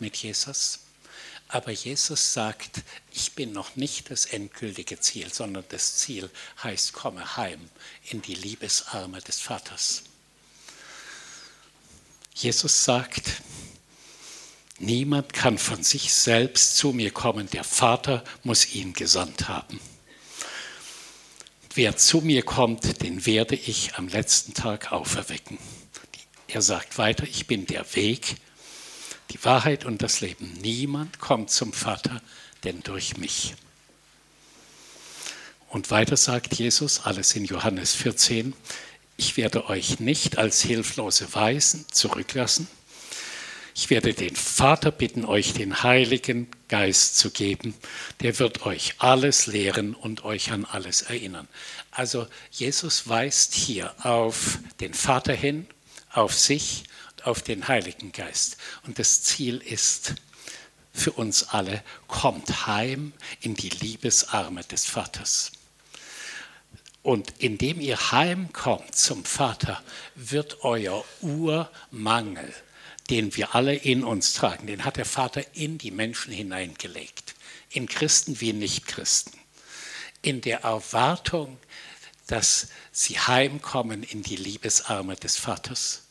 mit Jesus. Aber Jesus sagt, ich bin noch nicht das endgültige Ziel, sondern das Ziel heißt, komme heim in die Liebesarme des Vaters. Jesus sagt, niemand kann von sich selbst zu mir kommen, der Vater muss ihn gesandt haben. Wer zu mir kommt, den werde ich am letzten Tag auferwecken. Er sagt weiter, ich bin der Weg, die Wahrheit und das Leben. Niemand kommt zum Vater, denn durch mich. Und weiter sagt Jesus, alles in Johannes 14, ich werde euch nicht als hilflose Weisen zurücklassen. Ich werde den Vater bitten, euch den Heiligen Geist zu geben. Der wird euch alles lehren und euch an alles erinnern. Also Jesus weist hier auf den Vater hin, auf sich auf den Heiligen Geist. Und das Ziel ist für uns alle, kommt heim in die Liebesarme des Vaters. Und indem ihr heimkommt zum Vater, wird euer Urmangel, den wir alle in uns tragen, den hat der Vater in die Menschen hineingelegt, in Christen wie Nichtchristen, in der Erwartung, dass sie heimkommen in die Liebesarme des Vaters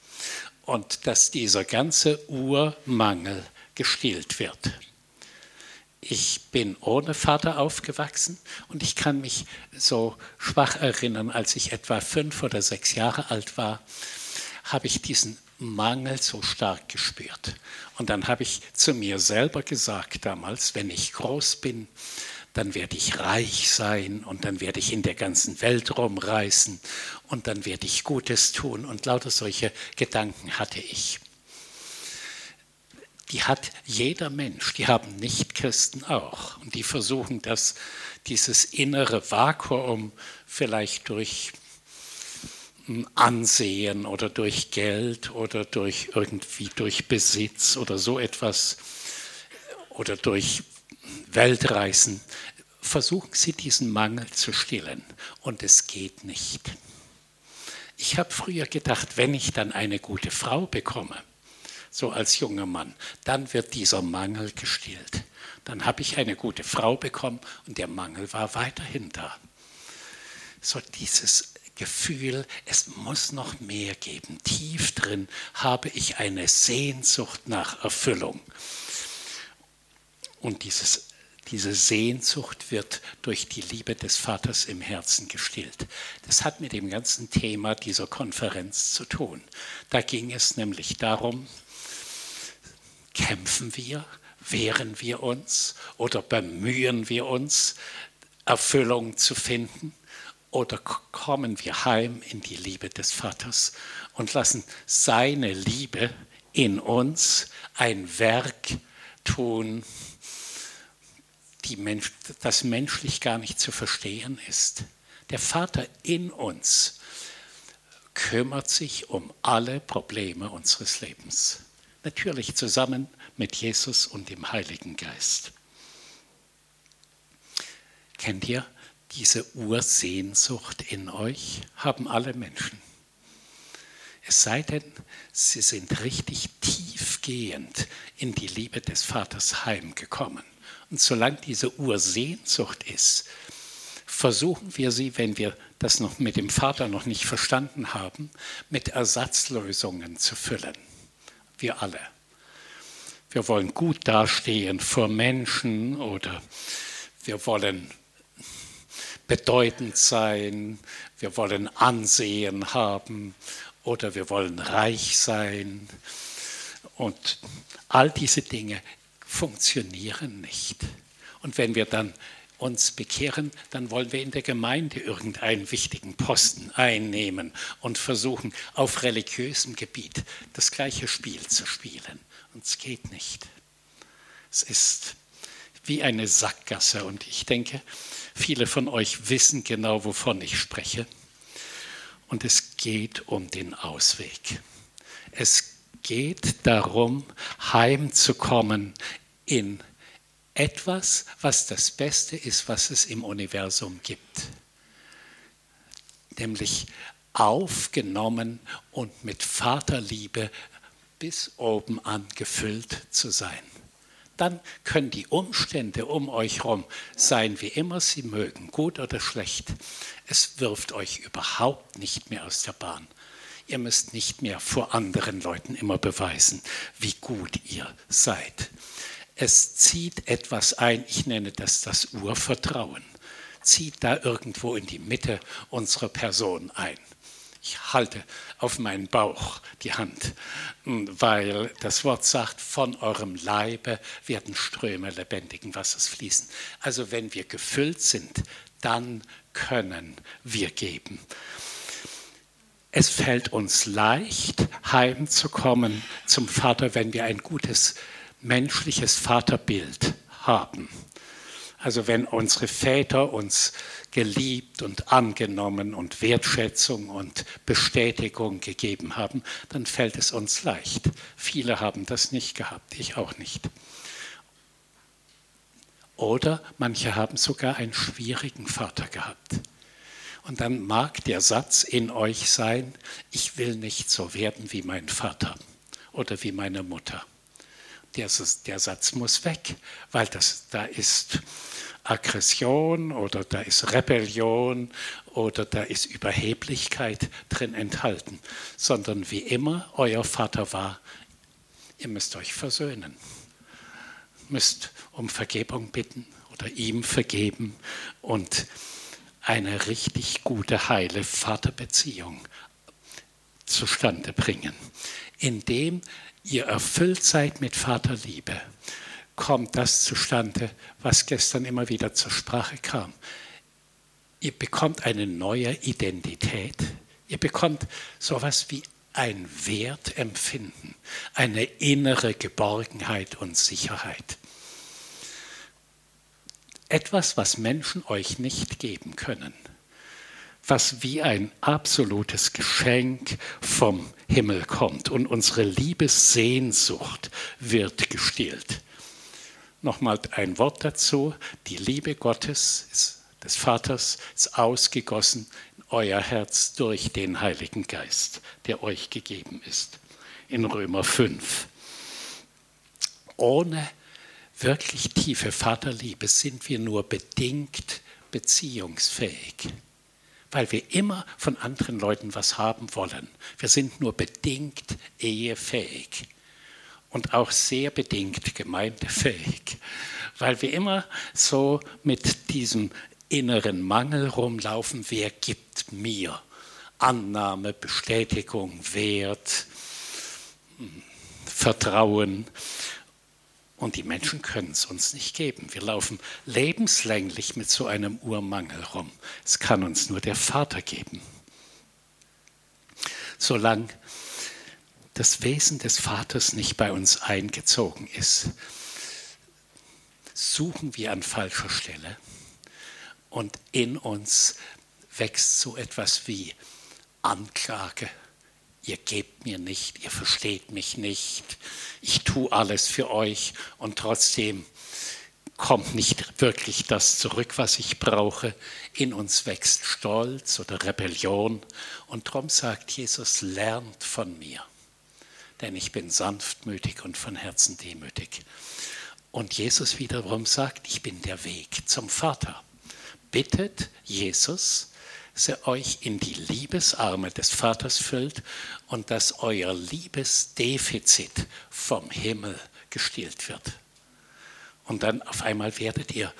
und dass dieser ganze Urmangel gestillt wird. Ich bin ohne Vater aufgewachsen und ich kann mich so schwach erinnern, als ich etwa fünf oder sechs Jahre alt war, habe ich diesen Mangel so stark gespürt. Und dann habe ich zu mir selber gesagt damals, wenn ich groß bin, dann werde ich reich sein und dann werde ich in der ganzen Welt rumreisen und dann werde ich Gutes tun. Und lauter solche Gedanken hatte ich. Die hat jeder Mensch, die haben Nichtchristen auch. Und die versuchen das, dieses innere Vakuum vielleicht durch Ansehen oder durch Geld oder durch irgendwie durch Besitz oder so etwas oder durch Weltreisen, versuchen Sie diesen Mangel zu stillen. Und es geht nicht. Ich habe früher gedacht, wenn ich dann eine gute Frau bekomme, so als junger Mann, dann wird dieser Mangel gestillt. Dann habe ich eine gute Frau bekommen und der Mangel war weiterhin da. So dieses Gefühl, es muss noch mehr geben. Tief drin habe ich eine Sehnsucht nach Erfüllung. Und dieses diese Sehnsucht wird durch die Liebe des Vaters im Herzen gestillt. Das hat mit dem ganzen Thema dieser Konferenz zu tun. Da ging es nämlich darum, kämpfen wir, wehren wir uns oder bemühen wir uns, Erfüllung zu finden? Oder kommen wir heim in die Liebe des Vaters und lassen seine Liebe in uns ein Werk tun, Mensch, das menschlich gar nicht zu verstehen ist. Der Vater in uns kümmert sich um alle Probleme unseres Lebens. Natürlich zusammen mit Jesus und dem Heiligen Geist. Kennt ihr diese Ursehnsucht in euch? Haben alle Menschen. Es sei denn, sie sind richtig tiefgehend in die Liebe des Vaters heimgekommen. Und solange diese Ursehnsucht ist, versuchen wir sie, wenn wir das noch mit dem Vater noch nicht verstanden haben, mit Ersatzlösungen zu füllen. Wir alle. Wir wollen gut dastehen vor Menschen oder wir wollen bedeutend sein, wir wollen Ansehen haben oder wir wollen reich sein. Und all diese Dinge funktionieren nicht. Und wenn wir dann uns bekehren, dann wollen wir in der Gemeinde irgendeinen wichtigen Posten einnehmen und versuchen, auf religiösem Gebiet das gleiche Spiel zu spielen. Und es geht nicht. Es ist wie eine Sackgasse und ich denke, viele von euch wissen genau, wovon ich spreche. Und es geht um den Ausweg. Es geht darum, heimzukommen in etwas, was das Beste ist, was es im Universum gibt. Nämlich aufgenommen und mit Vaterliebe bis oben an gefüllt zu sein. Dann können die Umstände um euch herum sein, wie immer sie mögen, gut oder schlecht. Es wirft euch überhaupt nicht mehr aus der Bahn. Ihr müsst nicht mehr vor anderen Leuten immer beweisen, wie gut ihr seid. Es zieht etwas ein, ich nenne das das Urvertrauen, zieht da irgendwo in die Mitte unserer Person ein. Ich halte auf meinen Bauch die Hand, weil das Wort sagt, von eurem Leibe werden Ströme lebendigen Wassers fließen. Also wenn wir gefüllt sind, dann können wir geben. Es fällt uns leicht, heimzukommen zum Vater, wenn wir ein gutes menschliches Vaterbild haben. Also wenn unsere Väter uns geliebt und angenommen und Wertschätzung und Bestätigung gegeben haben, dann fällt es uns leicht. Viele haben das nicht gehabt, ich auch nicht. Oder manche haben sogar einen schwierigen Vater gehabt. Und dann mag der Satz in euch sein, ich will nicht so werden wie mein Vater oder wie meine Mutter. Der, der Satz muss weg, weil das, da ist Aggression oder da ist Rebellion oder da ist Überheblichkeit drin enthalten, sondern wie immer euer Vater war, ihr müsst euch versöhnen, müsst um Vergebung bitten oder ihm vergeben und eine richtig gute, heile Vaterbeziehung zustande bringen, indem ihr erfüllt seid mit Vaterliebe, kommt das zustande, was gestern immer wieder zur Sprache kam. Ihr bekommt eine neue Identität. Ihr bekommt sowas wie ein Wertempfinden, eine innere Geborgenheit und Sicherheit. Etwas, was Menschen euch nicht geben können, was wie ein absolutes Geschenk vom Himmel kommt und unsere Liebessehnsucht wird gestillt. Nochmal ein Wort dazu. Die Liebe Gottes, des Vaters, ist ausgegossen in euer Herz durch den Heiligen Geist, der euch gegeben ist. In Römer 5. Ohne wirklich tiefe Vaterliebe sind wir nur bedingt beziehungsfähig, weil wir immer von anderen Leuten was haben wollen. Wir sind nur bedingt ehefähig und auch sehr bedingt gemeindefähig, weil wir immer so mit diesem inneren Mangel rumlaufen, wer gibt mir Annahme, Bestätigung, Wert, hm, Vertrauen. Und die Menschen können es uns nicht geben. Wir laufen lebenslänglich mit so einem Urmangel rum. Es kann uns nur der Vater geben. Solange das Wesen des Vaters nicht bei uns eingezogen ist, suchen wir an falscher Stelle und in uns wächst so etwas wie Anklage, ihr gebt mir nicht, ihr versteht mich nicht, ich tue alles für euch und trotzdem kommt nicht wirklich das zurück, was ich brauche. In uns wächst Stolz oder Rebellion und darum sagt Jesus, lernt von mir, denn ich bin sanftmütig und von Herzen demütig. Und Jesus wiederum sagt, ich bin der Weg zum Vater. Bittet Jesus, dass er euch in die Liebesarme des Vaters füllt und dass euer Liebesdefizit vom Himmel gestillt wird. Und dann auf einmal werdet ihr,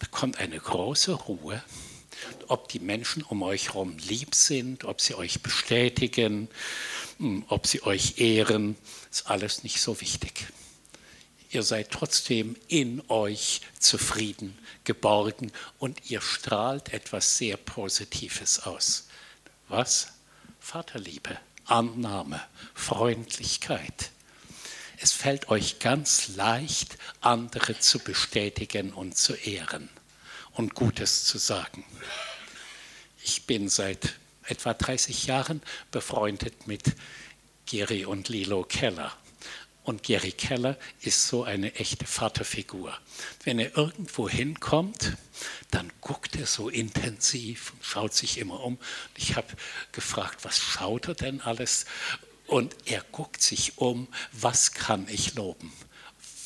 da kommt eine große Ruhe. Ob die Menschen um euch herum lieb sind, ob sie euch bestätigen, hm, ob sie euch ehren, ist alles nicht so wichtig. Ihr seid trotzdem in euch zufrieden geborgen und ihr strahlt etwas sehr Positives aus. Was? Vaterliebe, Annahme, Freundlichkeit. Es fällt euch ganz leicht, andere zu bestätigen und zu ehren und Gutes zu sagen. Ich bin seit etwa 30 Jahren befreundet mit Geri und Lilo Keller. Und Gary Keller ist so eine echte Vaterfigur. Wenn er irgendwo hinkommt, dann guckt er so intensiv und schaut sich immer um. Ich habe gefragt, was schaut er denn alles? Und er guckt sich um, was kann ich loben?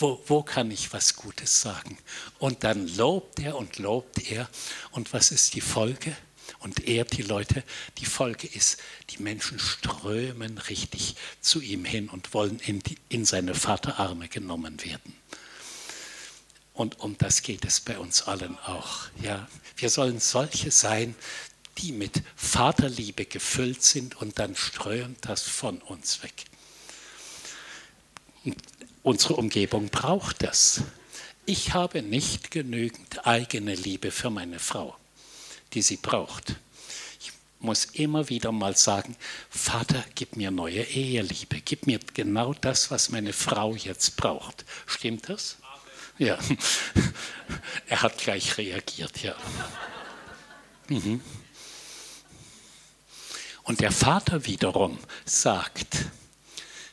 Wo, wo kann ich was Gutes sagen? Und dann lobt er und lobt er. Und was ist die Folge? Und ehrt die Leute. Die Folge ist, die Menschen strömen richtig zu ihm hin und wollen in, die, in seine Vaterarme genommen werden. Und um das geht es bei uns allen auch. Ja, wir sollen solche sein, die mit Vaterliebe gefüllt sind und dann strömt das von uns weg. Unsere Umgebung braucht das. Ich habe nicht genügend eigene Liebe für meine Frau, die sie braucht. Ich muss immer wieder mal sagen, Vater, gib mir neue Eheliebe, gib mir genau das, was meine Frau jetzt braucht. Stimmt das? Ja, er hat gleich reagiert, ja. Mhm. Und der Vater wiederum sagt,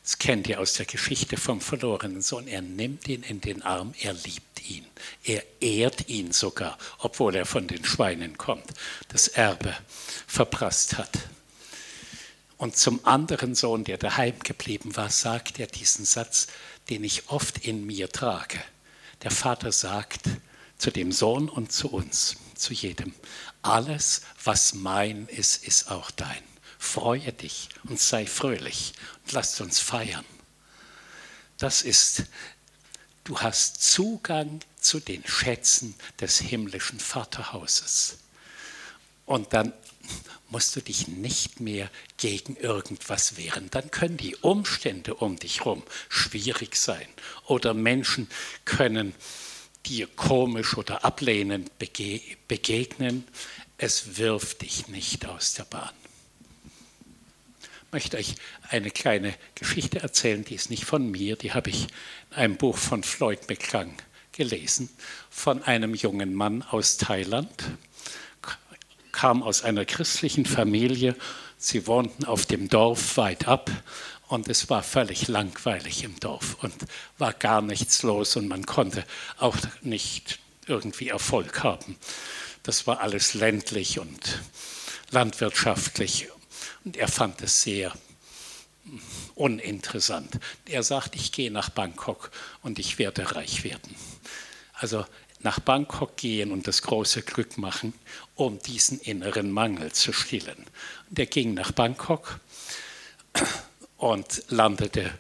das kennt ihr aus der Geschichte vom verlorenen Sohn, er nimmt ihn in den Arm, er liebt ihn, er ehrt ihn sogar, obwohl er von den Schweinen kommt, das Erbe verprasst hat. Und zum anderen Sohn, der daheim geblieben war, sagt er diesen Satz, den ich oft in mir trage. Der Vater sagt zu dem Sohn und zu uns, zu jedem, alles, was mein ist, ist auch dein freue dich und sei fröhlich und lasst uns feiern. Das ist, du hast Zugang zu den Schätzen des himmlischen Vaterhauses. Und dann musst du dich nicht mehr gegen irgendwas wehren. Dann können die Umstände um dich herum schwierig sein oder Menschen können dir komisch oder ablehnend begegnen. Es wirft dich nicht aus der Bahn möchte euch eine kleine Geschichte erzählen, die ist nicht von mir, die habe ich in einem Buch von Floyd McClung gelesen, von einem jungen Mann aus Thailand, kam aus einer christlichen Familie, sie wohnten auf dem Dorf weit ab und es war völlig langweilig im Dorf und war gar nichts los und man konnte auch nicht irgendwie Erfolg haben. Das war alles ländlich und landwirtschaftlich und er fand es sehr uninteressant. Er sagt, ich gehe nach Bangkok und ich werde reich werden. Also nach Bangkok gehen und das große Glück machen, um diesen inneren Mangel zu stillen. Und er ging nach Bangkok und landete,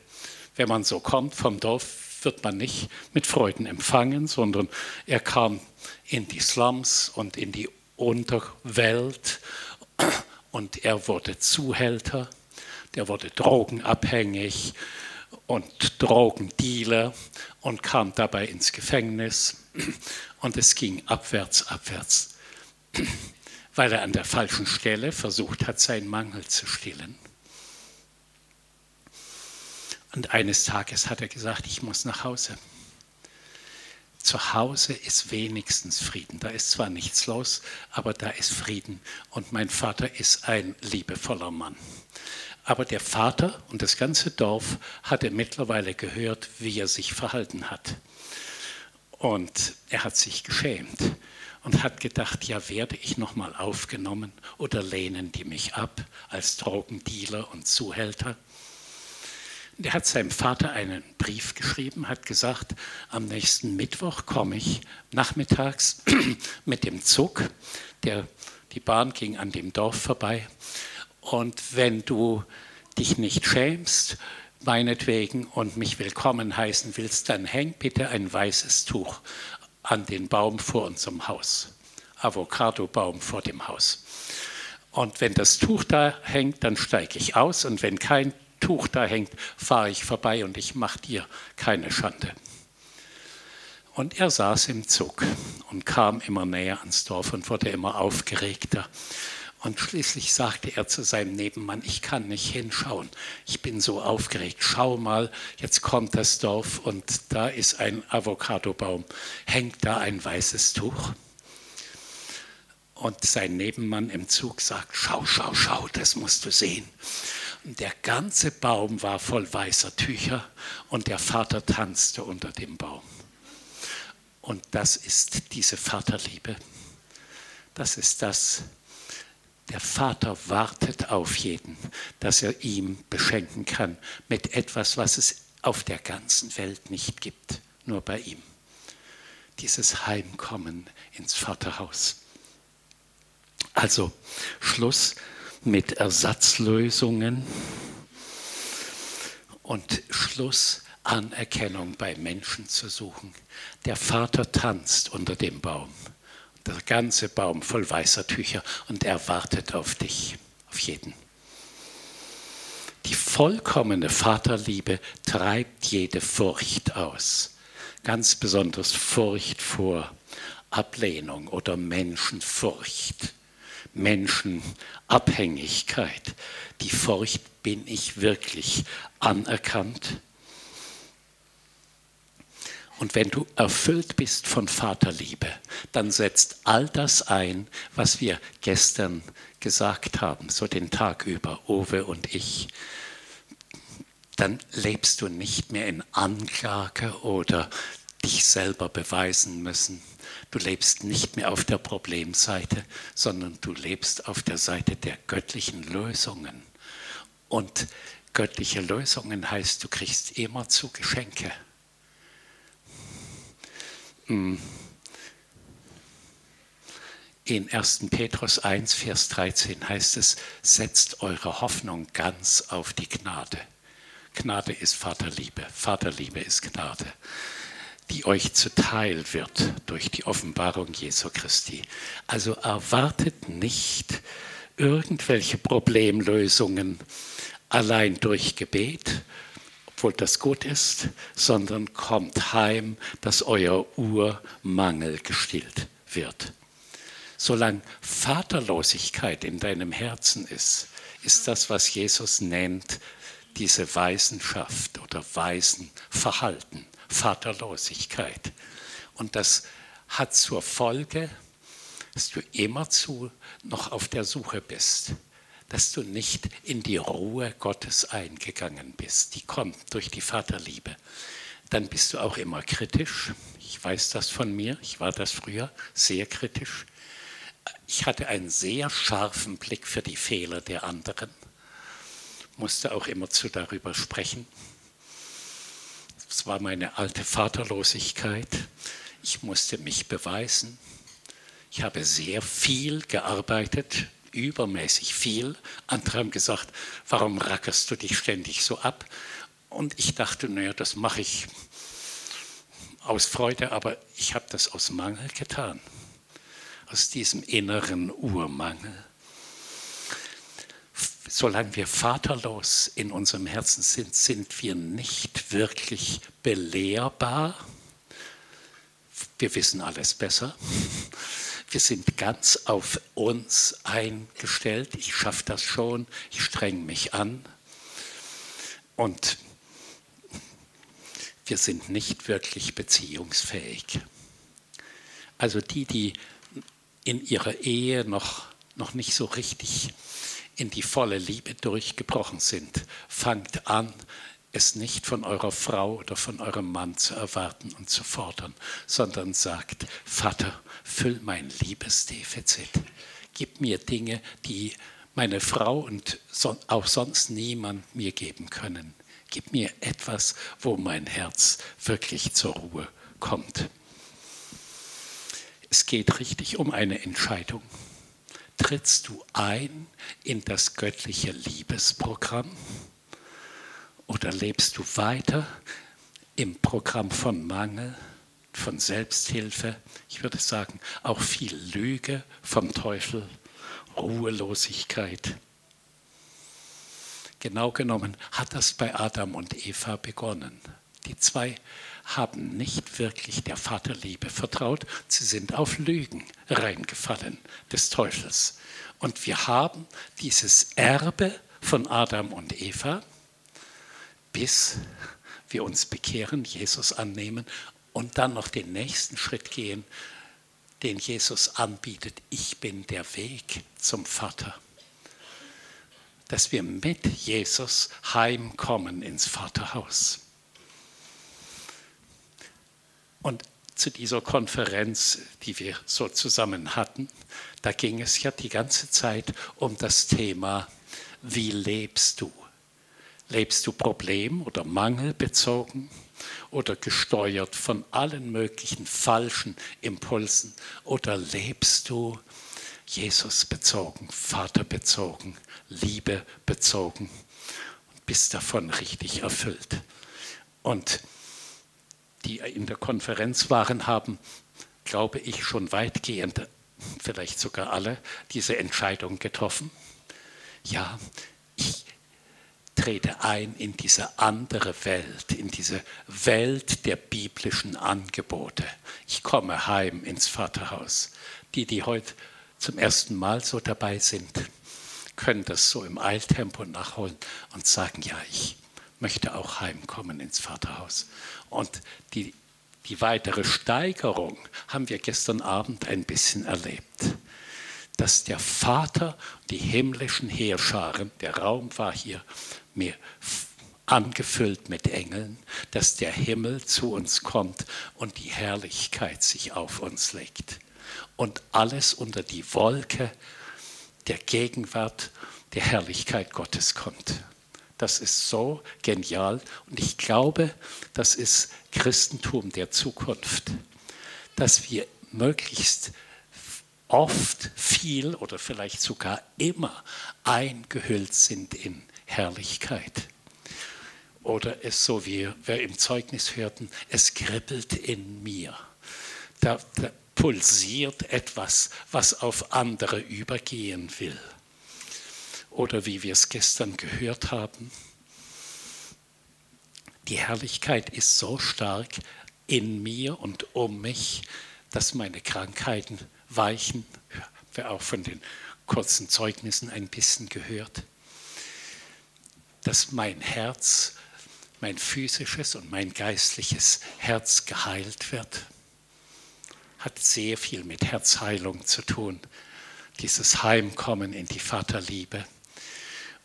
wenn man so kommt vom Dorf, wird man nicht mit Freuden empfangen, sondern er kam in die Slums und in die Unterwelt und er wurde Zuhälter, der wurde drogenabhängig und Drogendealer und kam dabei ins Gefängnis und es ging abwärts, abwärts, weil er an der falschen Stelle versucht hat, seinen Mangel zu stillen. Und eines Tages hat er gesagt, ich muss nach Hause zu Hause ist wenigstens Frieden. Da ist zwar nichts los, aber da ist Frieden. Und mein Vater ist ein liebevoller Mann. Aber der Vater und das ganze Dorf hatte mittlerweile gehört, wie er sich verhalten hat. Und er hat sich geschämt und hat gedacht, ja, werde ich nochmal aufgenommen oder lehnen die mich ab als Drogendealer und Zuhälter? Er hat seinem Vater einen Brief geschrieben, hat gesagt, am nächsten Mittwoch komme ich nachmittags mit dem Zug. Der, die Bahn ging an dem Dorf vorbei. Und wenn du dich nicht schämst, meinetwegen, und mich willkommen heißen willst, dann häng bitte ein weißes Tuch an den Baum vor unserem Haus. Avocado-Baum vor dem Haus. Und wenn das Tuch da hängt, dann steige ich aus. Und wenn kein Tuch da hängt, fahre ich vorbei und ich mache dir keine Schande. Und er saß im Zug und kam immer näher ans Dorf und wurde immer aufgeregter. Und schließlich sagte er zu seinem Nebenmann, ich kann nicht hinschauen, ich bin so aufgeregt, schau mal, jetzt kommt das Dorf und da ist ein Avocadobaum, hängt da ein weißes Tuch? Und sein Nebenmann im Zug sagt, schau, schau, schau, das musst du sehen. Der ganze Baum war voll weißer Tücher und der Vater tanzte unter dem Baum. Und das ist diese Vaterliebe. Das ist das, Der Vater wartet auf jeden, dass er ihm beschenken kann mit etwas, was es auf der ganzen Welt nicht gibt, nur bei ihm. Dieses Heimkommen ins Vaterhaus. Also Schluss mit Ersatzlösungen und Schluss Anerkennung bei Menschen zu suchen. Der Vater tanzt unter dem Baum, der ganze Baum voll weißer Tücher und er wartet auf dich, auf jeden. Die vollkommene Vaterliebe treibt jede Furcht aus, ganz besonders Furcht vor Ablehnung oder Menschenfurcht. Menschenabhängigkeit. Die Furcht, bin ich wirklich anerkannt? Und wenn du erfüllt bist von Vaterliebe, dann setzt all das ein, was wir gestern gesagt haben, so den Tag über, Owe und ich. Dann lebst du nicht mehr in Anklage oder dich selber beweisen müssen. Du lebst nicht mehr auf der Problemseite, sondern du lebst auf der Seite der göttlichen Lösungen. Und göttliche Lösungen heißt, du kriegst immer zu Geschenke. Hm. In 1. Petrus 1, Vers 13 heißt es, setzt eure Hoffnung ganz auf die Gnade. Gnade ist Vaterliebe, Vaterliebe ist Gnade die euch zuteil wird durch die Offenbarung Jesu Christi. Also erwartet nicht irgendwelche Problemlösungen allein durch Gebet, obwohl das gut ist, sondern kommt heim, dass euer Urmangel gestillt wird. Solange Vaterlosigkeit in deinem Herzen ist, ist das, was Jesus nennt, diese Weisenschaft oder Weisenverhalten. Vaterlosigkeit. Und das hat zur Folge, dass du immerzu noch auf der Suche bist, dass du nicht in die Ruhe Gottes eingegangen bist. Die kommt durch die Vaterliebe. Dann bist du auch immer kritisch. Ich weiß das von mir, ich war das früher, sehr kritisch. Ich hatte einen sehr scharfen Blick für die Fehler der anderen, musste auch immerzu darüber sprechen. Es war meine alte Vaterlosigkeit. Ich musste mich beweisen. Ich habe sehr viel gearbeitet, übermäßig viel. Andere haben gesagt, warum rackerst du dich ständig so ab? Und ich dachte, naja, das mache ich aus Freude, aber ich habe das aus Mangel getan, aus diesem inneren Urmangel solange wir vaterlos in unserem Herzen sind, sind wir nicht wirklich belehrbar. Wir wissen alles besser. Wir sind ganz auf uns eingestellt. Ich schaffe das schon. Ich strenge mich an. Und wir sind nicht wirklich beziehungsfähig. Also die, die in ihrer Ehe noch, noch nicht so richtig in die volle Liebe durchgebrochen sind, fangt an, es nicht von eurer Frau oder von eurem Mann zu erwarten und zu fordern, sondern sagt, Vater, füll mein Liebesdefizit. Gib mir Dinge, die meine Frau und auch sonst niemand mir geben können. Gib mir etwas, wo mein Herz wirklich zur Ruhe kommt. Es geht richtig um eine Entscheidung trittst du ein in das göttliche Liebesprogramm oder lebst du weiter im Programm von Mangel, von Selbsthilfe, ich würde sagen auch viel Lüge vom Teufel, Ruhelosigkeit. Genau genommen hat das bei Adam und Eva begonnen. Die zwei haben nicht wirklich der Vaterliebe vertraut. Sie sind auf Lügen reingefallen des Teufels. Und wir haben dieses Erbe von Adam und Eva, bis wir uns bekehren, Jesus annehmen und dann noch den nächsten Schritt gehen, den Jesus anbietet. Ich bin der Weg zum Vater. Dass wir mit Jesus heimkommen ins Vaterhaus. Und zu dieser Konferenz, die wir so zusammen hatten, da ging es ja die ganze Zeit um das Thema, wie lebst du? Lebst du problem- oder mangelbezogen oder gesteuert von allen möglichen falschen Impulsen oder lebst du Jesus bezogen, Vater bezogen, Liebe bezogen und bist davon richtig erfüllt? Und die in der Konferenz waren, haben, glaube ich, schon weitgehend, vielleicht sogar alle, diese Entscheidung getroffen. Ja, ich trete ein in diese andere Welt, in diese Welt der biblischen Angebote. Ich komme heim ins Vaterhaus. Die, die heute zum ersten Mal so dabei sind, können das so im Eiltempo nachholen und sagen, ja, ich möchte auch heimkommen ins Vaterhaus. Und die, die weitere Steigerung haben wir gestern Abend ein bisschen erlebt. Dass der Vater, die himmlischen Heerscharen, der Raum war hier mir angefüllt mit Engeln, dass der Himmel zu uns kommt und die Herrlichkeit sich auf uns legt. Und alles unter die Wolke der Gegenwart der Herrlichkeit Gottes kommt. Das ist so genial und ich glaube, das ist Christentum der Zukunft, dass wir möglichst oft viel oder vielleicht sogar immer eingehüllt sind in Herrlichkeit. Oder es so wie wir im Zeugnis hörten, es kribbelt in mir. Da, da pulsiert etwas, was auf andere übergehen will oder wie wir es gestern gehört haben. Die Herrlichkeit ist so stark in mir und um mich, dass meine Krankheiten weichen. Wir auch von den kurzen Zeugnissen ein bisschen gehört. Dass mein Herz, mein physisches und mein geistliches Herz geheilt wird. Hat sehr viel mit Herzheilung zu tun. Dieses Heimkommen in die Vaterliebe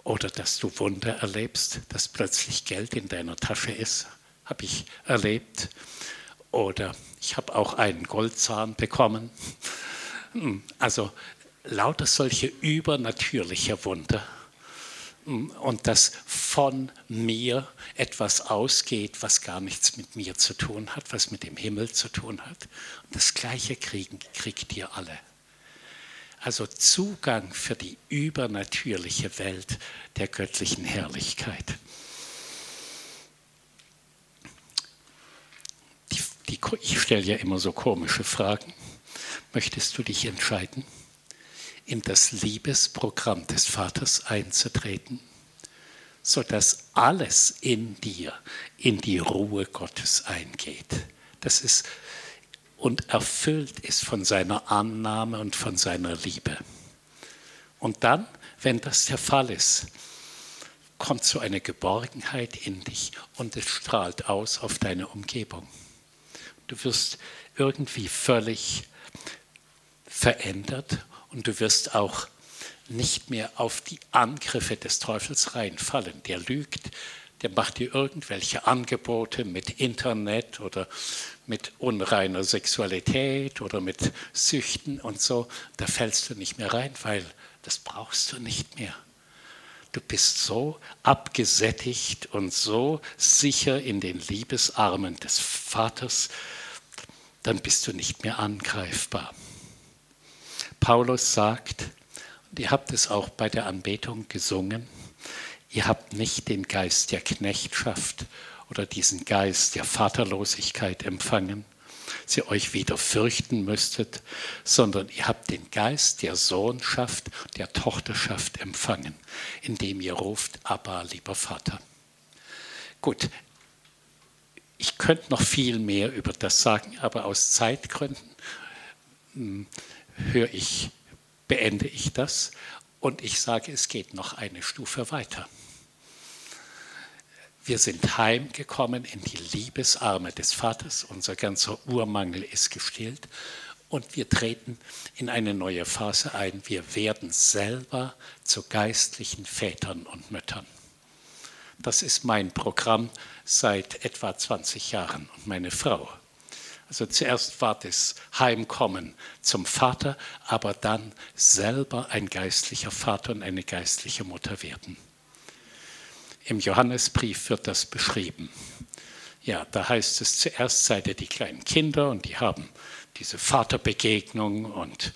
oder dass du Wunder erlebst, dass plötzlich Geld in deiner Tasche ist, habe ich erlebt. Oder ich habe auch einen Goldzahn bekommen. Hm, also lauter solche übernatürliche Wunder. Hm, und dass von mir etwas ausgeht, was gar nichts mit mir zu tun hat, was mit dem Himmel zu tun hat. Und das Gleiche kriegen, kriegt ihr alle also Zugang für die übernatürliche Welt der göttlichen Herrlichkeit. Die, die, ich stelle ja immer so komische Fragen. Möchtest du dich entscheiden, in das Liebesprogramm des Vaters einzutreten, sodass alles in dir in die Ruhe Gottes eingeht? Das ist und erfüllt ist von seiner Annahme und von seiner Liebe. Und dann, wenn das der Fall ist, kommt so eine Geborgenheit in dich und es strahlt aus auf deine Umgebung. Du wirst irgendwie völlig verändert und du wirst auch nicht mehr auf die Angriffe des Teufels reinfallen. Der lügt, der macht dir irgendwelche Angebote mit Internet oder mit unreiner Sexualität oder mit Süchten und so, da fällst du nicht mehr rein, weil das brauchst du nicht mehr. Du bist so abgesättigt und so sicher in den Liebesarmen des Vaters, dann bist du nicht mehr angreifbar. Paulus sagt, und ihr habt es auch bei der Anbetung gesungen, ihr habt nicht den Geist der Knechtschaft oder diesen Geist der Vaterlosigkeit empfangen, sie euch wieder fürchten müsstet, sondern ihr habt den Geist der Sohnschaft, der Tochterschaft empfangen, indem ihr ruft, Abba, lieber Vater. Gut, ich könnte noch viel mehr über das sagen, aber aus Zeitgründen hm, höre ich, beende ich das und ich sage, es geht noch eine Stufe weiter. Wir sind heimgekommen in die Liebesarme des Vaters. Unser ganzer Urmangel ist gestillt. Und wir treten in eine neue Phase ein. Wir werden selber zu geistlichen Vätern und Müttern. Das ist mein Programm seit etwa 20 Jahren und meine Frau. Also zuerst war das Heimkommen zum Vater, aber dann selber ein geistlicher Vater und eine geistliche Mutter werden. Im Johannesbrief wird das beschrieben. Ja, da heißt es zuerst seid ihr die kleinen Kinder und die haben diese Vaterbegegnung und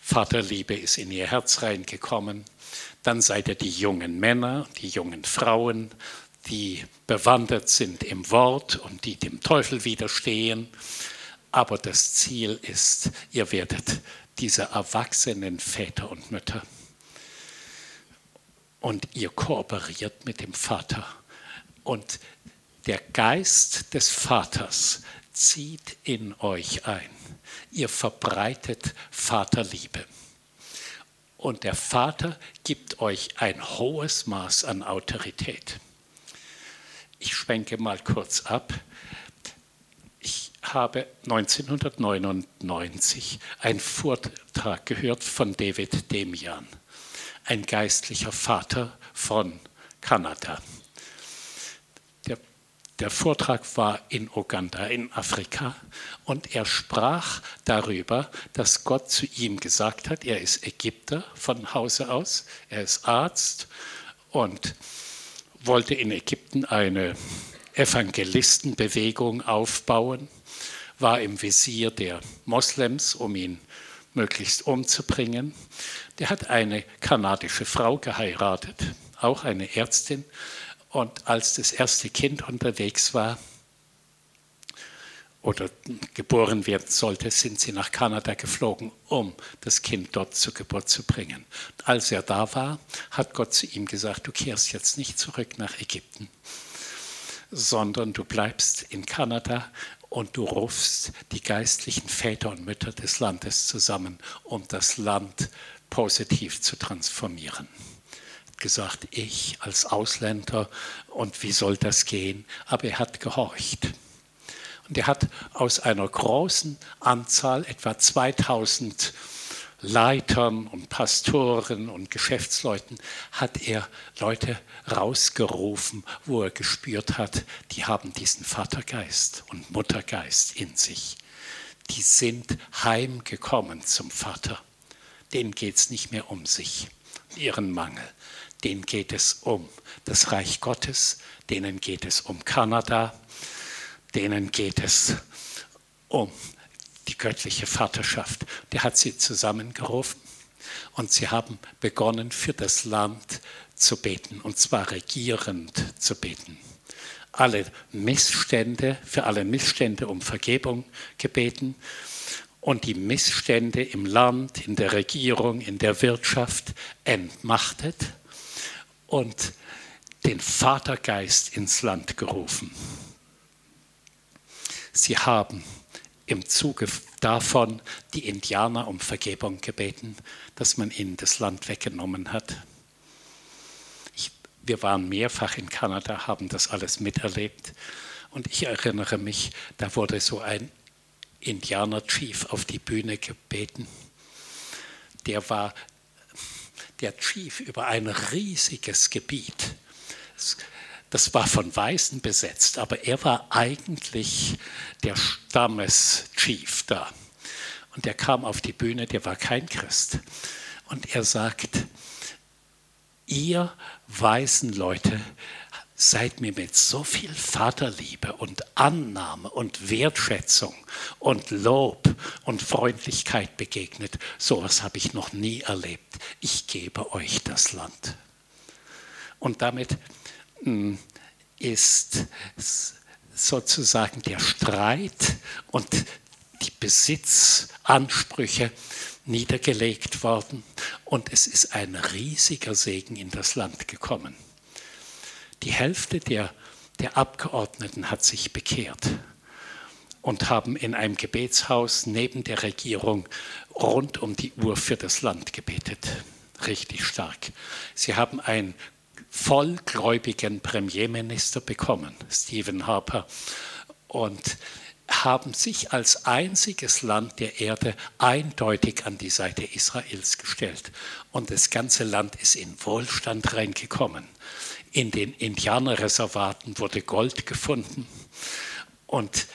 Vaterliebe ist in ihr Herz reingekommen. Dann seid ihr die jungen Männer, die jungen Frauen, die bewandert sind im Wort und die dem Teufel widerstehen. Aber das Ziel ist, ihr werdet diese erwachsenen Väter und Mütter. Und ihr kooperiert mit dem Vater. Und der Geist des Vaters zieht in euch ein. Ihr verbreitet Vaterliebe. Und der Vater gibt euch ein hohes Maß an Autorität. Ich schwenke mal kurz ab. Ich habe 1999 einen Vortrag gehört von David Demian, ein geistlicher Vater von Kanada. Der, der Vortrag war in Uganda, in Afrika, und er sprach darüber, dass Gott zu ihm gesagt hat, er ist Ägypter von Hause aus, er ist Arzt und wollte in Ägypten eine Evangelistenbewegung aufbauen, war im Visier der Moslems, um ihn möglichst umzubringen. Der hat eine kanadische Frau geheiratet, auch eine Ärztin. Und als das erste Kind unterwegs war, oder geboren werden sollte, sind sie nach Kanada geflogen, um das Kind dort zur Geburt zu bringen. Als er da war, hat Gott zu ihm gesagt, du kehrst jetzt nicht zurück nach Ägypten, sondern du bleibst in Kanada und du rufst die geistlichen Väter und Mütter des Landes zusammen, um das Land positiv zu transformieren gesagt, ich als Ausländer und wie soll das gehen? Aber er hat gehorcht. Und er hat aus einer großen Anzahl, etwa 2000 Leitern und Pastoren und Geschäftsleuten, hat er Leute rausgerufen, wo er gespürt hat, die haben diesen Vatergeist und Muttergeist in sich. Die sind heimgekommen zum Vater. Denen geht es nicht mehr um sich, ihren Mangel. Denen geht es um das Reich Gottes, denen geht es um Kanada, denen geht es um die göttliche Vaterschaft. Der hat sie zusammengerufen und sie haben begonnen, für das Land zu beten, und zwar regierend zu beten. Alle Missstände, für alle Missstände um Vergebung gebeten und die Missstände im Land, in der Regierung, in der Wirtschaft entmachtet und den Vatergeist ins Land gerufen. Sie haben im Zuge davon die Indianer um Vergebung gebeten, dass man ihnen das Land weggenommen hat. Ich, wir waren mehrfach in Kanada, haben das alles miterlebt. Und ich erinnere mich, da wurde so ein Indianer-Chief auf die Bühne gebeten. Der war der Chief über ein riesiges Gebiet. Das war von Weißen besetzt, aber er war eigentlich der Stammeschef da. Und er kam auf die Bühne, der war kein Christ. Und er sagt, ihr weißen Leute seid mir mit so viel Vaterliebe und Annahme und Wertschätzung und Lob und Freundlichkeit begegnet. So etwas habe ich noch nie erlebt. Ich gebe euch das Land. Und damit hm, ist sozusagen der Streit und die Besitzansprüche niedergelegt worden und es ist ein riesiger Segen in das Land gekommen. Die Hälfte der, der Abgeordneten hat sich bekehrt und haben in einem Gebetshaus neben der Regierung rund um die Uhr für das Land gebetet. Richtig stark. Sie haben ein vollgläubigen Premierminister bekommen, Stephen Harper, und haben sich als einziges Land der Erde eindeutig an die Seite Israels gestellt. Und das ganze Land ist in Wohlstand reingekommen. In den Indianerreservaten wurde Gold gefunden. Und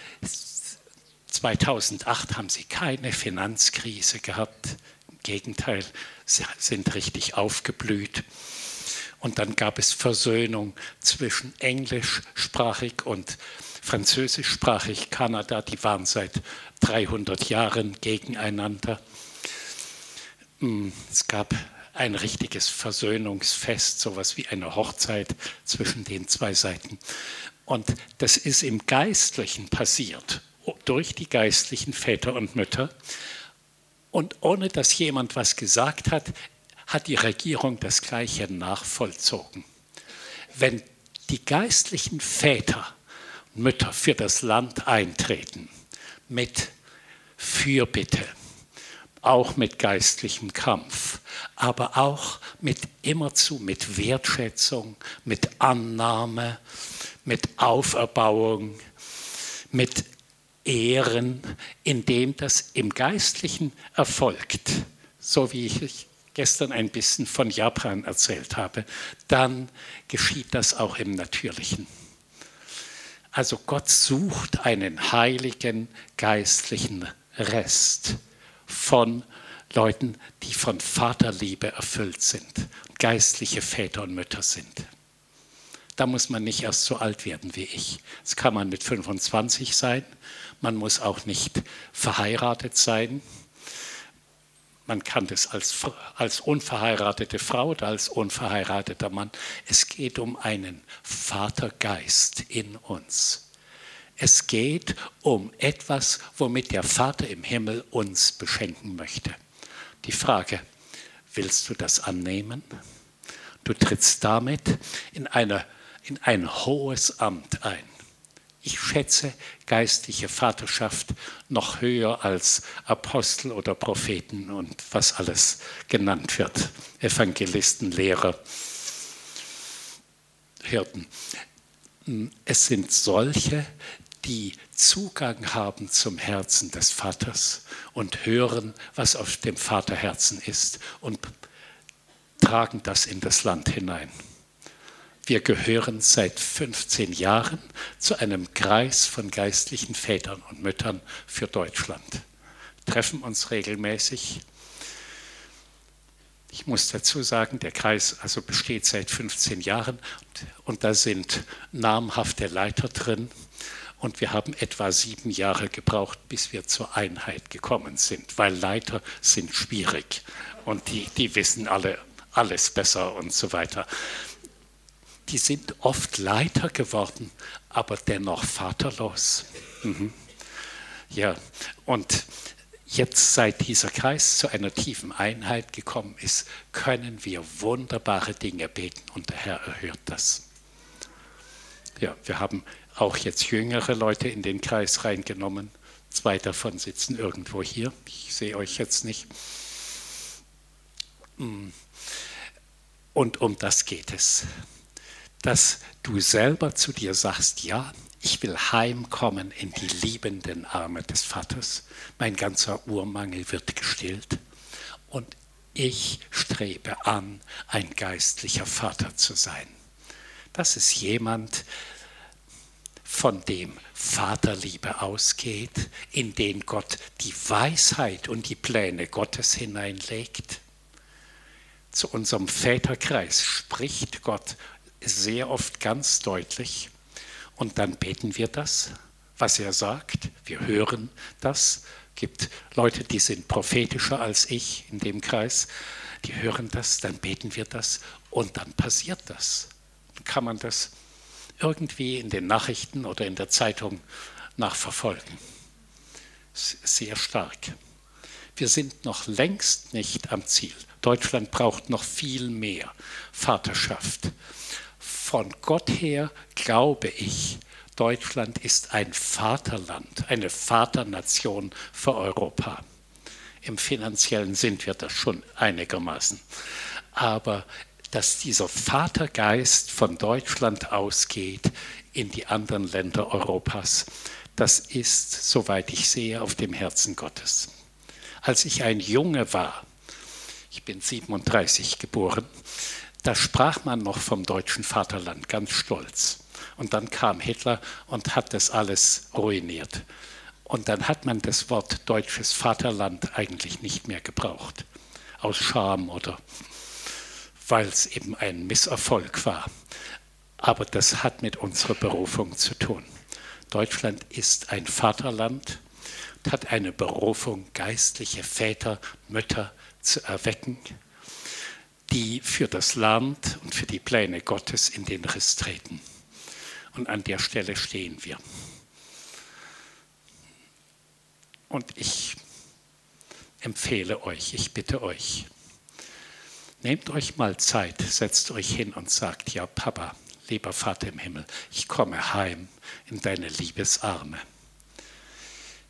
2008 haben sie keine Finanzkrise gehabt. Im Gegenteil, sie sind richtig aufgeblüht. Und dann gab es Versöhnung zwischen englischsprachig und französischsprachig Kanada. Die waren seit 300 Jahren gegeneinander. Hm, es gab ein richtiges Versöhnungsfest, sowas wie eine Hochzeit zwischen den zwei Seiten. Und das ist im Geistlichen passiert, durch die geistlichen Väter und Mütter. Und ohne dass jemand was gesagt hat, hat die Regierung das Gleiche nachvollzogen. Wenn die geistlichen Väter und Mütter für das Land eintreten, mit Fürbitte, auch mit geistlichem Kampf, aber auch mit immerzu mit Wertschätzung, mit Annahme, mit Auferbauung, mit Ehren, indem das im Geistlichen erfolgt, so wie ich gestern ein bisschen von Japan erzählt habe, dann geschieht das auch im Natürlichen. Also Gott sucht einen heiligen geistlichen Rest von Leuten, die von Vaterliebe erfüllt sind, geistliche Väter und Mütter sind. Da muss man nicht erst so alt werden wie ich. Das kann man mit 25 sein. Man muss auch nicht verheiratet sein. Man kann das als, als unverheiratete Frau oder als unverheirateter Mann. Es geht um einen Vatergeist in uns. Es geht um etwas, womit der Vater im Himmel uns beschenken möchte. Die Frage, willst du das annehmen? Du trittst damit in, eine, in ein hohes Amt ein. Ich schätze geistliche Vaterschaft noch höher als Apostel oder Propheten und was alles genannt wird. Evangelisten, Lehrer, Hirten. Es sind solche, die Zugang haben zum Herzen des Vaters und hören, was auf dem Vaterherzen ist und tragen das in das Land hinein. Wir gehören seit 15 Jahren zu einem Kreis von geistlichen Vätern und Müttern für Deutschland. Treffen uns regelmäßig. Ich muss dazu sagen, der Kreis also besteht seit 15 Jahren und, da sind namhafte Leiter drin. Und wir haben etwa sieben Jahre gebraucht, bis wir zur Einheit gekommen sind, weil Leiter sind schwierig und die, die wissen alle alles besser und so weiter die sind oft Leiter geworden, aber dennoch vaterlos. Mhm. Ja, und jetzt seit dieser Kreis zu einer tiefen Einheit gekommen ist, können wir wunderbare Dinge beten und der Herr erhört das. Ja, wir haben auch jetzt jüngere Leute in den Kreis reingenommen. Zwei davon sitzen irgendwo hier. Ich sehe euch jetzt nicht. Mm. Und um das geht es dass du selber zu dir sagst, ja, ich will heimkommen in die liebenden Arme des Vaters. Mein ganzer Urmangel wird gestillt und ich strebe an, ein geistlicher Vater zu sein. Das ist jemand, von dem Vaterliebe ausgeht, in den Gott die Weisheit und die Pläne Gottes hineinlegt. Zu unserem Väterkreis spricht Gott sehr oft ganz deutlich und dann beten wir das, was er sagt. Wir hören das. Es gibt Leute, die sind prophetischer als ich in dem Kreis. Die hören das, dann beten wir das und dann passiert das. Dann kann man das irgendwie in den Nachrichten oder in der Zeitung nachverfolgen. Sehr stark. Wir sind noch längst nicht am Ziel. Deutschland braucht noch viel mehr Vaterschaft von Gott her glaube ich, Deutschland ist ein Vaterland, eine Vaternation für Europa. Im finanziellen sind wir das schon einigermaßen. Aber dass dieser Vatergeist von Deutschland ausgeht in die anderen Länder Europas, das ist, soweit ich sehe, auf dem Herzen Gottes. Als ich ein Junge war, ich bin 37 geboren, da sprach man noch vom deutschen Vaterland ganz stolz. Und dann kam Hitler und hat das alles ruiniert. Und dann hat man das Wort deutsches Vaterland eigentlich nicht mehr gebraucht, aus Scham oder weil es eben ein Misserfolg war. Aber das hat mit unserer Berufung zu tun. Deutschland ist ein Vaterland und hat eine Berufung, geistliche Väter, Mütter zu erwecken, die für das Land und für die Pläne Gottes in den Riss treten. Und an der Stelle stehen wir. Und ich empfehle euch, ich bitte euch, nehmt euch mal Zeit, setzt euch hin und sagt, ja Papa, lieber Vater im Himmel, ich komme heim in deine Liebesarme.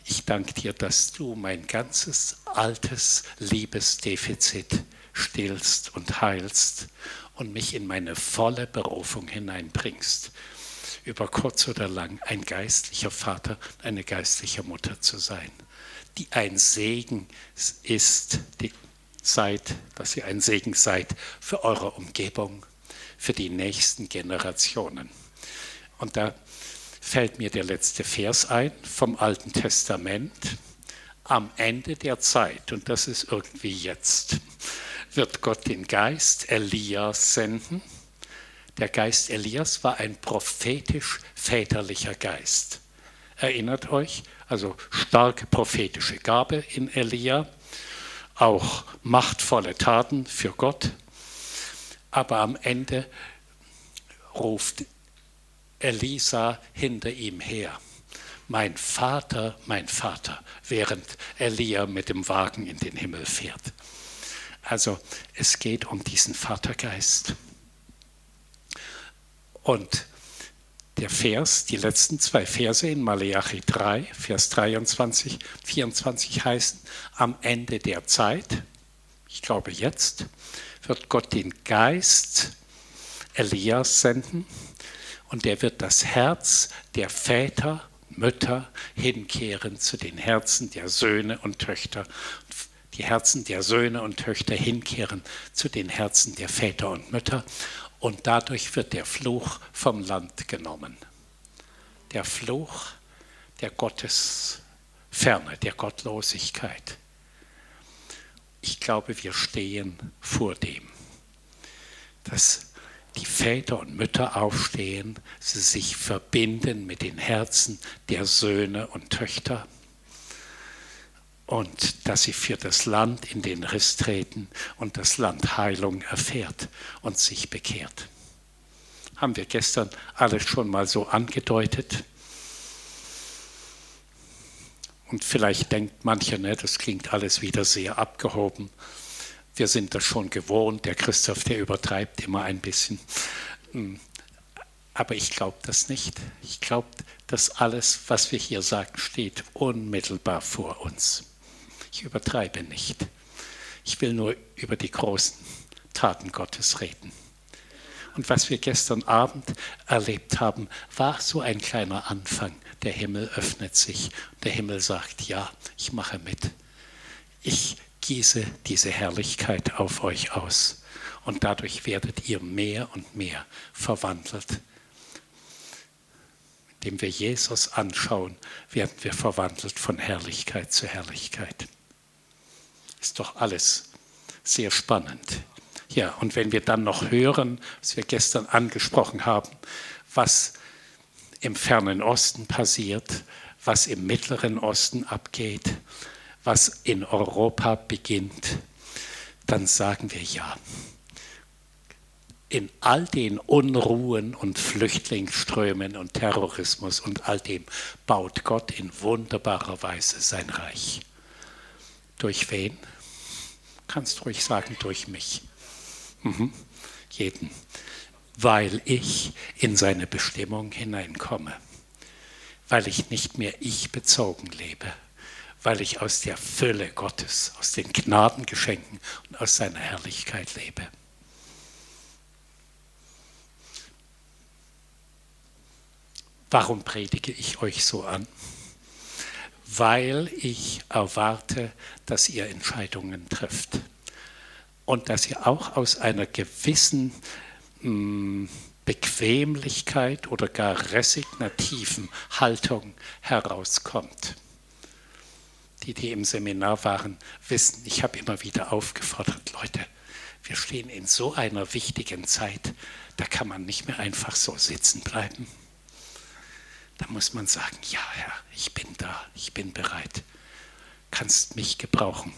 Ich danke dir, dass du mein ganzes altes Liebesdefizit stillst und heilst und mich in meine volle Berufung hineinbringst, über kurz oder lang ein geistlicher Vater, eine geistliche Mutter zu sein die ein Segen ist, die seid, dass ihr ein Segen seid für eure Umgebung, für die nächsten Generationen. Und da fällt mir der letzte Vers ein vom Alten Testament. Am Ende der Zeit, und das ist irgendwie jetzt, wird Gott den Geist Elias senden. Der Geist Elias war ein prophetisch-väterlicher Geist. Erinnert euch, also starke prophetische Gabe in Elia, auch machtvolle Taten für Gott. Aber am Ende ruft Elisa hinter ihm her. Mein Vater, mein Vater, während Elia mit dem Wagen in den Himmel fährt. Also es geht um diesen Vatergeist. Und der Vers, die letzten zwei Verse in Maleachi 3, Vers 23, 24 heißen, am Ende der Zeit, ich glaube jetzt, wird Gott den Geist Elias senden und der wird das Herz der Väter, Mütter hinkehren zu den Herzen der Söhne und Töchter. Die Herzen der Söhne und Töchter hinkehren zu den Herzen der Väter und Mütter und dadurch wird der Fluch vom Land genommen. Der Fluch der Gottesferne, der Gottlosigkeit. Ich glaube, wir stehen vor dem, dass die Väter und Mütter aufstehen, sie sich verbinden mit den Herzen der Söhne und Töchter und dass sie für das Land in den Riss treten und das Land Heilung erfährt und sich bekehrt. Haben wir gestern alles schon mal so angedeutet? Und vielleicht denkt mancher, ne, das klingt alles wieder sehr abgehoben. Wir sind das schon gewohnt. Der Christoph, der übertreibt immer ein bisschen. Hm. Aber ich glaube das nicht. Ich glaube, dass alles, was wir hier sagen, steht unmittelbar vor uns. Ich übertreibe nicht. Ich will nur über die großen Taten Gottes reden. Und was wir gestern Abend erlebt haben, war so ein kleiner Anfang. Der Himmel öffnet sich. Der Himmel sagt, ja, ich mache mit. Ich gieße diese Herrlichkeit auf euch aus. Und dadurch werdet ihr mehr und mehr verwandelt. Indem wir Jesus anschauen, werden wir verwandelt von Herrlichkeit zu Herrlichkeit. Ist doch alles sehr spannend. Ja, und wenn wir dann noch hören, was wir gestern angesprochen haben, was im fernen Osten passiert, was im mittleren Osten abgeht, was in Europa beginnt, dann sagen wir ja. In all den Unruhen und Flüchtlingsströmen und Terrorismus und all dem baut Gott in wunderbarer Weise sein Reich. Durch wen? Kannst ruhig sagen, durch mich. Mhm. Jeden. Weil ich in seine Bestimmung hineinkomme. Weil ich nicht mehr ich bezogen lebe. Weil ich aus der Fülle Gottes, aus den Gnadengeschenken und aus seiner Herrlichkeit lebe. Warum predige ich euch so an? Weil ich erwarte, dass ihr Entscheidungen trifft und dass ihr auch aus einer gewissen mh, hm, Bequemlichkeit oder gar resignativen Haltung herauskommt. die, die im Seminar waren, wissen, ich habe immer wieder aufgefordert, Leute, wir stehen in so einer wichtigen Zeit, da kann man nicht mehr einfach so sitzen bleiben. Da muss man sagen, ja Herr, ich bin da, ich bin bereit, kannst mich gebrauchen.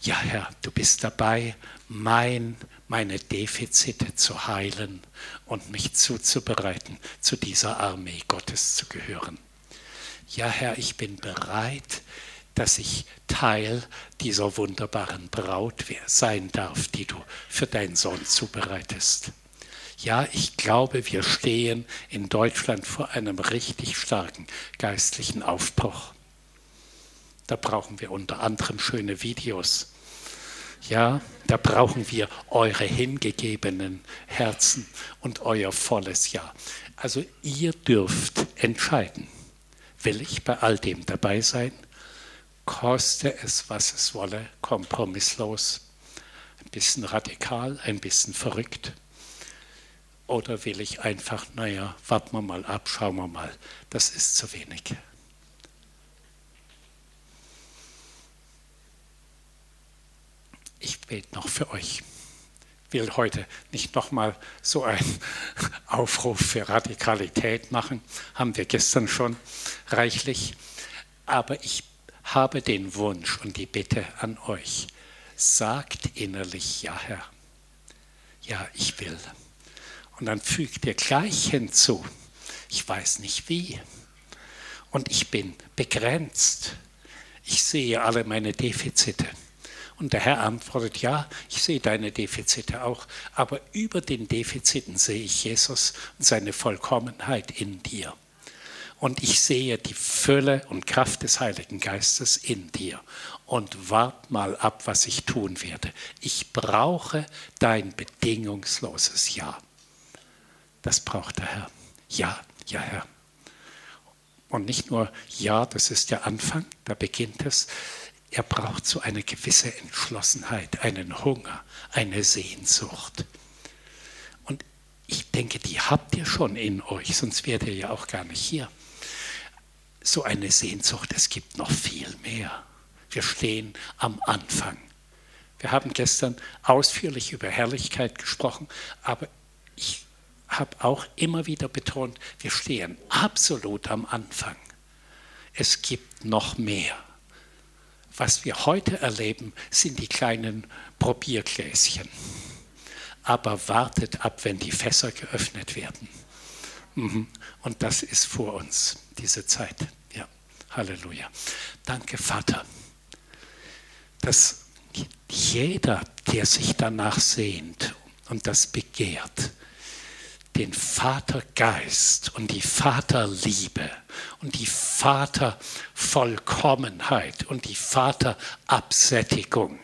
Ja Herr, du bist dabei, mein, meine Defizite zu heilen und mich zuzubereiten, zu dieser Armee Gottes zu gehören. Ja Herr, ich bin bereit, dass ich Teil dieser wunderbaren Braut sein darf, die du für deinen Sohn zubereitest. Ja, ich glaube, wir stehen in Deutschland vor einem richtig starken geistlichen Aufbruch. Da brauchen wir unter anderem schöne Videos. Ja, da brauchen wir eure hingegebenen Herzen und euer volles Ja. Also ihr dürft entscheiden. Will ich bei all dem dabei sein? koste es, was es wolle, kompromisslos, ein bisschen radikal, ein bisschen verrückt? Oder will ich einfach, naja, warten wir mal ab, schauen wir mal, das ist zu wenig. Ich bete noch für euch. Ich will heute nicht nochmal so einen Aufruf für Radikalität machen, haben wir gestern schon reichlich. Aber ich habe den Wunsch und die Bitte an euch, sagt innerlich, ja Herr, ja, ich will. Und dann fügt ihr gleich hinzu, ich weiß nicht wie. Und ich bin begrenzt. Ich sehe alle meine Defizite. Und der Herr antwortet, ja, ich sehe deine Defizite auch, aber über den Defiziten sehe ich Jesus und seine Vollkommenheit in dir und ich sehe die Fülle und Kraft des Heiligen Geistes in dir. Und wart mal ab, was ich tun werde. Ich brauche dein bedingungsloses Ja. Das braucht der Herr. Ja, ja, Herr. Und nicht nur Ja, das ist der Anfang, da beginnt es. Er braucht so eine gewisse Entschlossenheit, einen Hunger, eine Sehnsucht. Und ich denke, die habt ihr schon in euch, sonst wärt ihr ja auch gar nicht hier so eine Sehnsucht, es gibt noch viel mehr. Wir stehen am Anfang. Wir haben gestern ausführlich über Herrlichkeit gesprochen, aber ich habe auch immer wieder betont, wir stehen absolut am Anfang. Es gibt noch mehr. Was wir heute erleben, sind die kleinen Probiergläschen. Aber wartet ab, wenn die Fässer geöffnet werden. Mhm. Und das ist vor uns, diese Zeit. Ja, Halleluja. Danke, Vater, dass jeder, der sich danach sehnt und das begehrt, den Vatergeist und die Vaterliebe und die Vatervollkommenheit und die Vaterabsättigung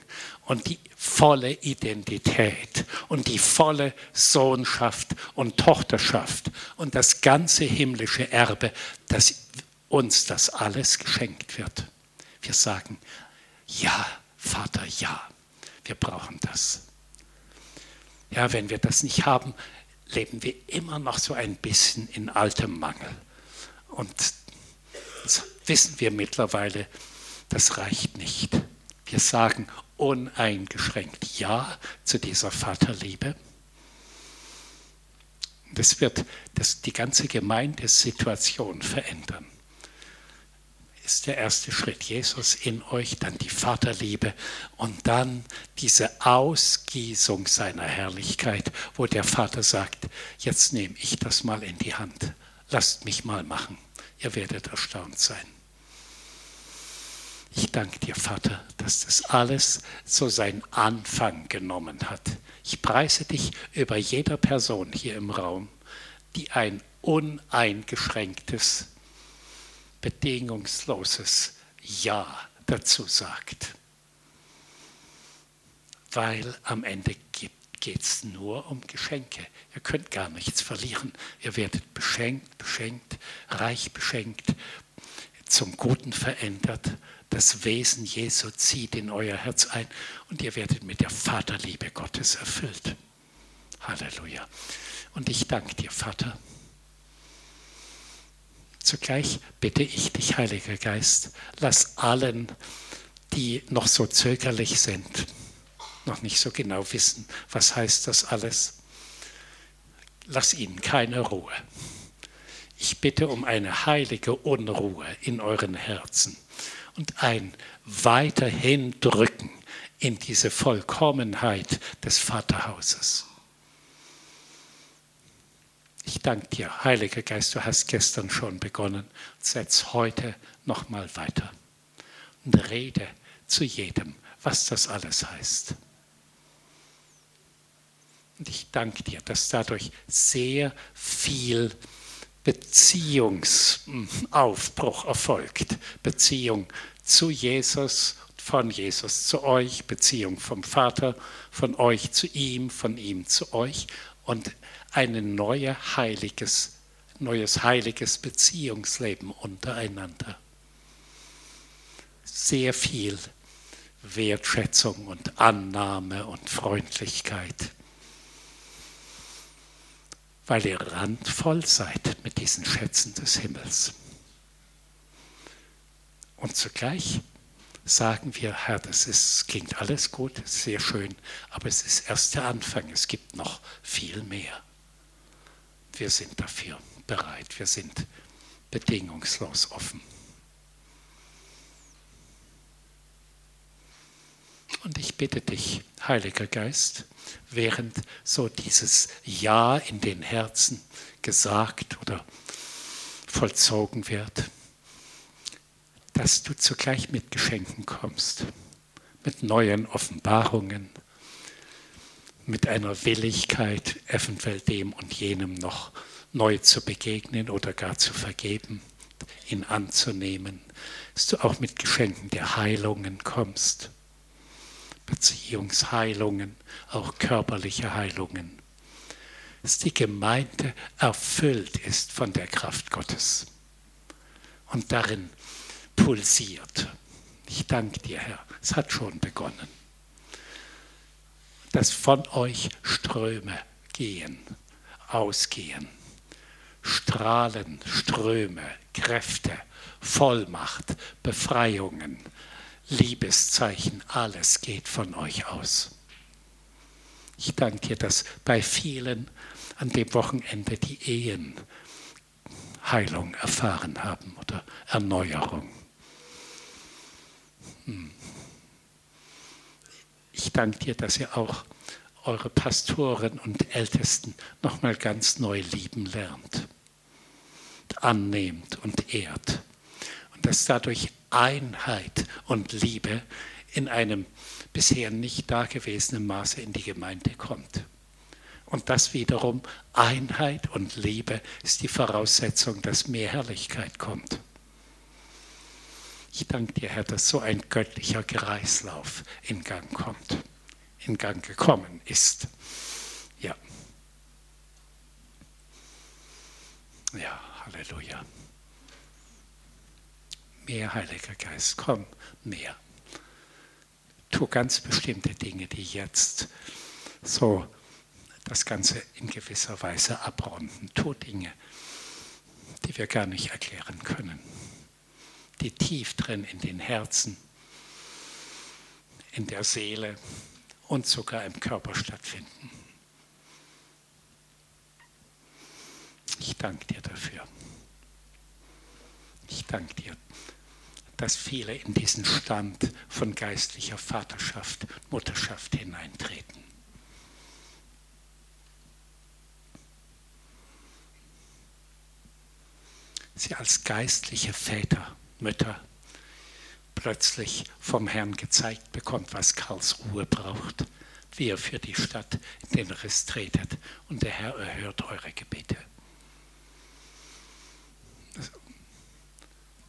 und die volle Identität und die volle Sohnschaft und Tochterschaft und das ganze himmlische Erbe, dass uns das alles geschenkt wird. Wir sagen, ja, Vater, ja, wir brauchen das. Ja, wenn wir das nicht haben, leben wir immer noch so ein bisschen in altem Mangel. Und das wissen wir mittlerweile, das reicht nicht. Wir sagen uneingeschränkt Ja zu dieser Vaterliebe. Das wird das, die ganze Gemeindesituation verändern. Ist der erste Schritt Jesus in euch, dann die Vaterliebe und dann diese Ausgießung seiner Herrlichkeit, wo der Vater sagt, jetzt nehme ich das mal in die Hand, lasst mich mal machen, ihr werdet erstaunt sein. Ich danke dir, Vater, dass das alles so seinen Anfang genommen hat. Ich preise dich über jeder Person hier im Raum, die ein uneingeschränktes, bedingungsloses Ja dazu sagt. Weil am Ende geht es nur um Geschenke. Ihr könnt gar nichts verlieren. Ihr werdet beschenkt, beschenkt, reich beschenkt, zum Guten verändert das Wesen Jesu zieht in euer Herz ein und ihr werdet mit der Vaterliebe Gottes erfüllt. Halleluja. Und ich danke dir, Vater, Zugleich bitte ich dich, Heiliger Geist, lass allen, die noch so zögerlich sind, noch nicht so genau wissen, was heißt das alles, lass ihnen keine Ruhe. Ich bitte um eine heilige Unruhe in euren Herzen und ein weiterhin Drücken in diese Vollkommenheit des Vaterhauses. Ich danke dir, Heiliger Geist, du hast gestern schon begonnen. Setz heute nochmal weiter und rede zu jedem, was das alles heißt. Und ich danke dir, dass dadurch sehr viel Beziehungsaufbruch erfolgt. Beziehung zu Jesus, von Jesus zu euch, Beziehung vom Vater, von euch zu ihm, von ihm zu euch und ein neue heiliges, neues heiliges Beziehungsleben untereinander. Sehr viel Wertschätzung und Annahme und Freundlichkeit weil ihr randvoll seid mit diesen Schätzen des Himmels. Und zugleich sagen wir, Herr, das ist, klingt alles gut, sehr schön, aber es ist erst der Anfang, es gibt noch viel mehr. Wir sind dafür bereit, wir sind bedingungslos offen. Und ich bitte dich, Heiliger Geist, während so dieses Ja in den Herzen gesagt oder vollzogen wird, dass du zugleich mit Geschenken kommst, mit neuen Offenbarungen, mit einer Willigkeit, eventuell dem und jenem noch neu zu begegnen oder gar zu vergeben, ihn anzunehmen, dass du auch mit Geschenken der Heilungen kommst Beziehungsheilungen, auch körperliche Heilungen. Dass die Gemeinde erfüllt ist von der Kraft Gottes und darin pulsiert. Ich danke dir, Herr, es hat schon begonnen. Dass von euch Ströme gehen, ausgehen, Strahlen, Ströme, Kräfte, Vollmacht, Befreiungen, Liebeszeichen, alles geht von euch aus. Ich danke dir, dass bei vielen an dem Wochenende die Ehen Heilung erfahren haben oder Erneuerung. Hm. Ich danke dir, dass ihr auch eure Pastoren und Ältesten nochmal ganz neu lieben lernt, annehmt und ehrt. Und dass dadurch Einheit und Liebe in einem bisher nicht dagewesenen Maße in die Gemeinde kommt. Und das wiederum, Einheit und Liebe ist die Voraussetzung, dass mehr Herrlichkeit kommt. Ich danke dir, Herr, dass so ein göttlicher Kreislauf in Gang kommt, in Gang gekommen ist. Ja. Ja, Halleluja mehr, Heiliger Geist, komm, mehr. Tu ganz bestimmte Dinge, die jetzt so das Ganze in gewisser Weise abrunden. Tu Dinge, die wir gar nicht erklären können, die tief drin in den Herzen, in der Seele und sogar im Körper stattfinden. Ich danke dir dafür. Ich danke dir dass viele in diesen Stand von geistlicher Vaterschaft, Mutterschaft hineintreten. Sie als geistliche Väter, Mütter plötzlich vom Herrn gezeigt bekommt, was Karlsruhe braucht, wie er für die Stadt in den Riss tretet und der Herr erhört eure Gebete.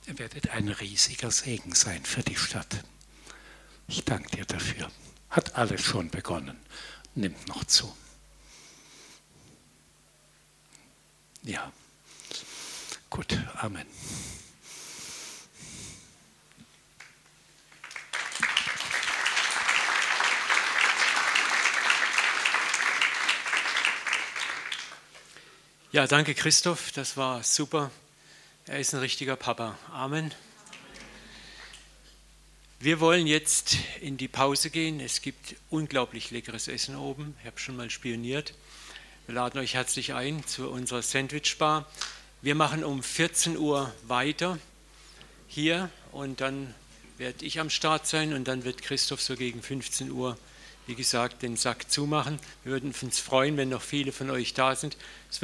Ihr werdet ein riesiger Segen sein für die Stadt. Ich danke dir dafür. Hat alles schon begonnen. Nimmt noch zu. Ja. Gut, Amen. Ja, danke Christoph, das war super Er ist ein richtiger Papa. Amen. Wir wollen jetzt in die Pause gehen. Es gibt unglaublich leckeres Essen oben. Ich habe schon mal spioniert. Wir laden euch herzlich ein zu unserer Sandwich-Bar. Wir machen um 14 Uhr weiter hier und dann werde ich am Start sein und dann wird Christoph so gegen 15 Uhr, wie gesagt, den Sack zumachen. Wir würden uns freuen, wenn noch viele von euch da sind.